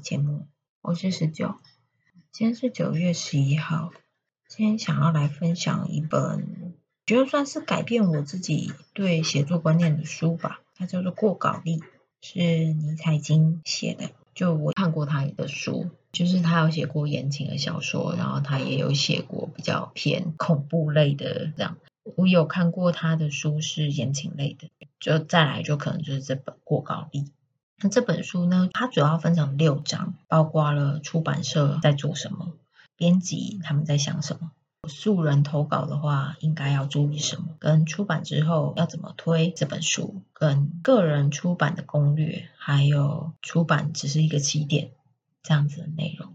节目，我是十九。今天是九月十一号，今天想要来分享一本，觉得算是改变我自己对写作观念的书吧。它叫做《过稿力》，是尼采金写的。就我看过他的书，就是他有写过言情的小说，然后他也有写过比较偏恐怖类的这样。我有看过他的书是言情类的，就再来就可能就是这本《过稿力》。那这本书呢，它主要分成六章，包括了出版社在做什么，编辑他们在想什么，素人投稿的话应该要注意什么，跟出版之后要怎么推这本书，跟个人出版的攻略，还有出版只是一个起点这样子的内容。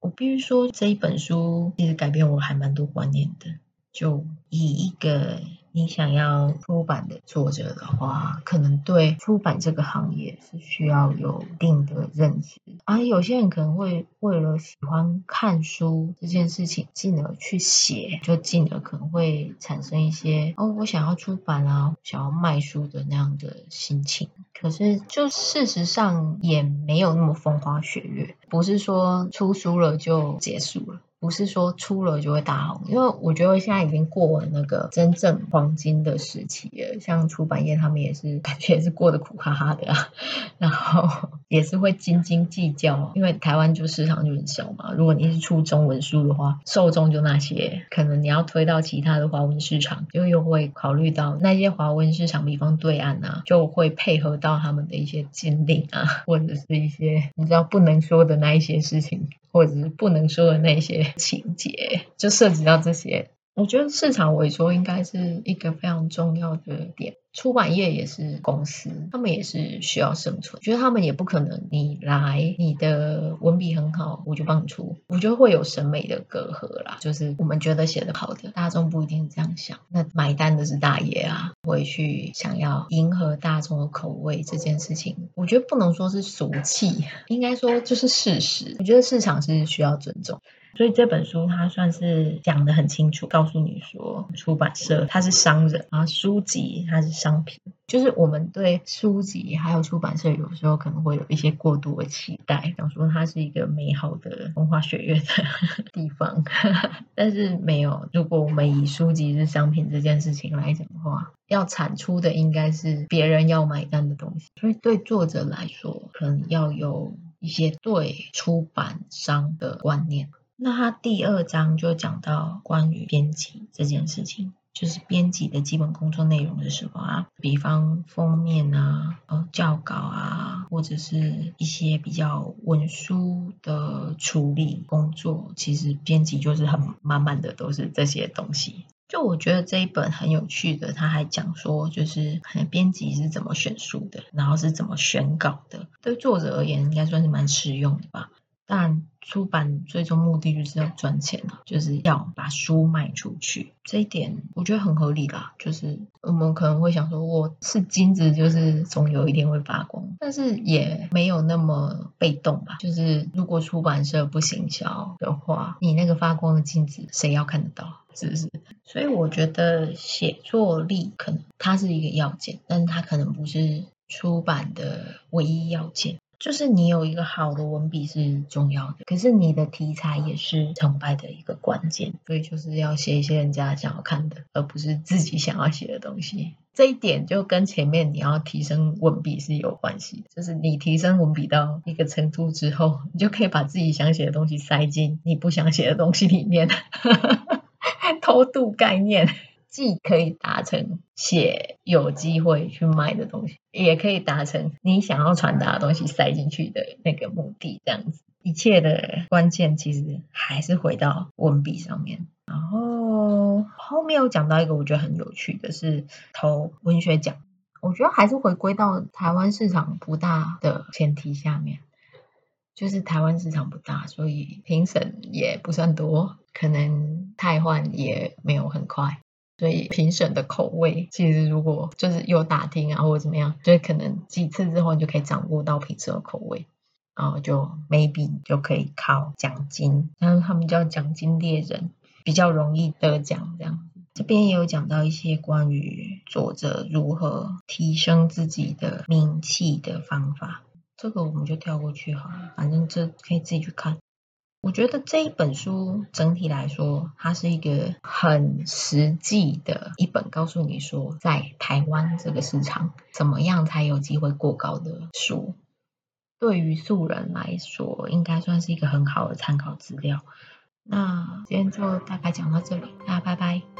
我必须说，这一本书其实改变我还蛮多观念的。就以一个你想要出版的作者的话，可能对出版这个行业是需要有一定的认知。而、啊、有些人可能会为了喜欢看书这件事情，进而去写，就进而可能会产生一些哦，我想要出版啊，想要卖书的那样的心情。可是，就事实上也没有那么风花雪月，不是说出书了就结束了。不是说出了就会大红，因为我觉得现在已经过了那个真正黄金的时期了。像出版业，他们也是感觉也是过得苦哈哈的啊，然后 也是会斤斤计较，因为台湾就市场就很小嘛。如果你是出中文书的话，受众就那些，可能你要推到其他的华文市场，就又会考虑到那些华文市场，比方对岸啊，就会配合到他们的一些禁令啊，或者是一些你知道不能说的那一些事情。或者是不能说的那些情节，就涉及到这些。我觉得市场萎缩应该是一个非常重要的点。出版业也是公司，他们也是需要生存。觉得他们也不可能，你来，你的文笔很好，我就帮你出。我觉得会有审美的隔阂啦，就是我们觉得写得好的，大众不一定这样想。那买单的是大爷啊，会去想要迎合大众的口味这件事情，我觉得不能说是俗气，应该说就是事实。我觉得市场是需要尊重。所以这本书它算是讲的很清楚，告诉你说，出版社它是商人，然后书籍它是商品。就是我们对书籍还有出版社有时候可能会有一些过度的期待，想说它是一个美好的风花雪月的 地方，但是没有。如果我们以书籍是商品这件事情来讲的话，要产出的应该是别人要买单的东西。所以对作者来说，可能要有一些对出版商的观念。那他第二章就讲到关于编辑这件事情，就是编辑的基本工作内容是什么啊？比方封面啊、呃、校稿啊，或者是一些比较文书的处理工作，其实编辑就是很满满的都是这些东西。就我觉得这一本很有趣的，他还讲说，就是编辑是怎么选书的，然后是怎么选稿的，对作者而言应该算是蛮实用的吧。但出版最终目的就是要赚钱啊，就是要把书卖出去。这一点我觉得很合理啦。就是我们可能会想说，我是金子，就是总有一天会发光，但是也没有那么被动吧。就是如果出版社不行销的话，你那个发光的金子谁要看得到？是不是？所以我觉得写作力可能它是一个要件，但是它可能不是出版的唯一要件。就是你有一个好的文笔是重要的，可是你的题材也是成败的一个关键，所以就是要写一些人家想要看的，而不是自己想要写的东西。这一点就跟前面你要提升文笔是有关系的，就是你提升文笔到一个程度之后，你就可以把自己想写的东西塞进你不想写的东西里面，偷渡概念。既可以达成写有机会去卖的东西，也可以达成你想要传达的东西塞进去的那个目的，这样子。一切的关键其实还是回到文笔上面。然后后面有讲到一个我觉得很有趣的是投文学奖，我觉得还是回归到台湾市场不大的前提下面，就是台湾市场不大，所以评审也不算多，可能汰换也没有很快。所以评审的口味，其实如果就是有打听啊，或者怎么样，就可能几次之后你就可以掌握到评审的口味，然后就 maybe 就可以考奖金，然后他们叫奖金猎人，比较容易得奖这样。这边也有讲到一些关于作者如何提升自己的名气的方法。这个我们就跳过去好了，反正这可以自己去看。我觉得这一本书整体来说，它是一个很实际的一本，告诉你说在台湾这个市场怎么样才有机会过高的书。对于素人来说，应该算是一个很好的参考资料。那今天就大概讲到这里，大家拜拜。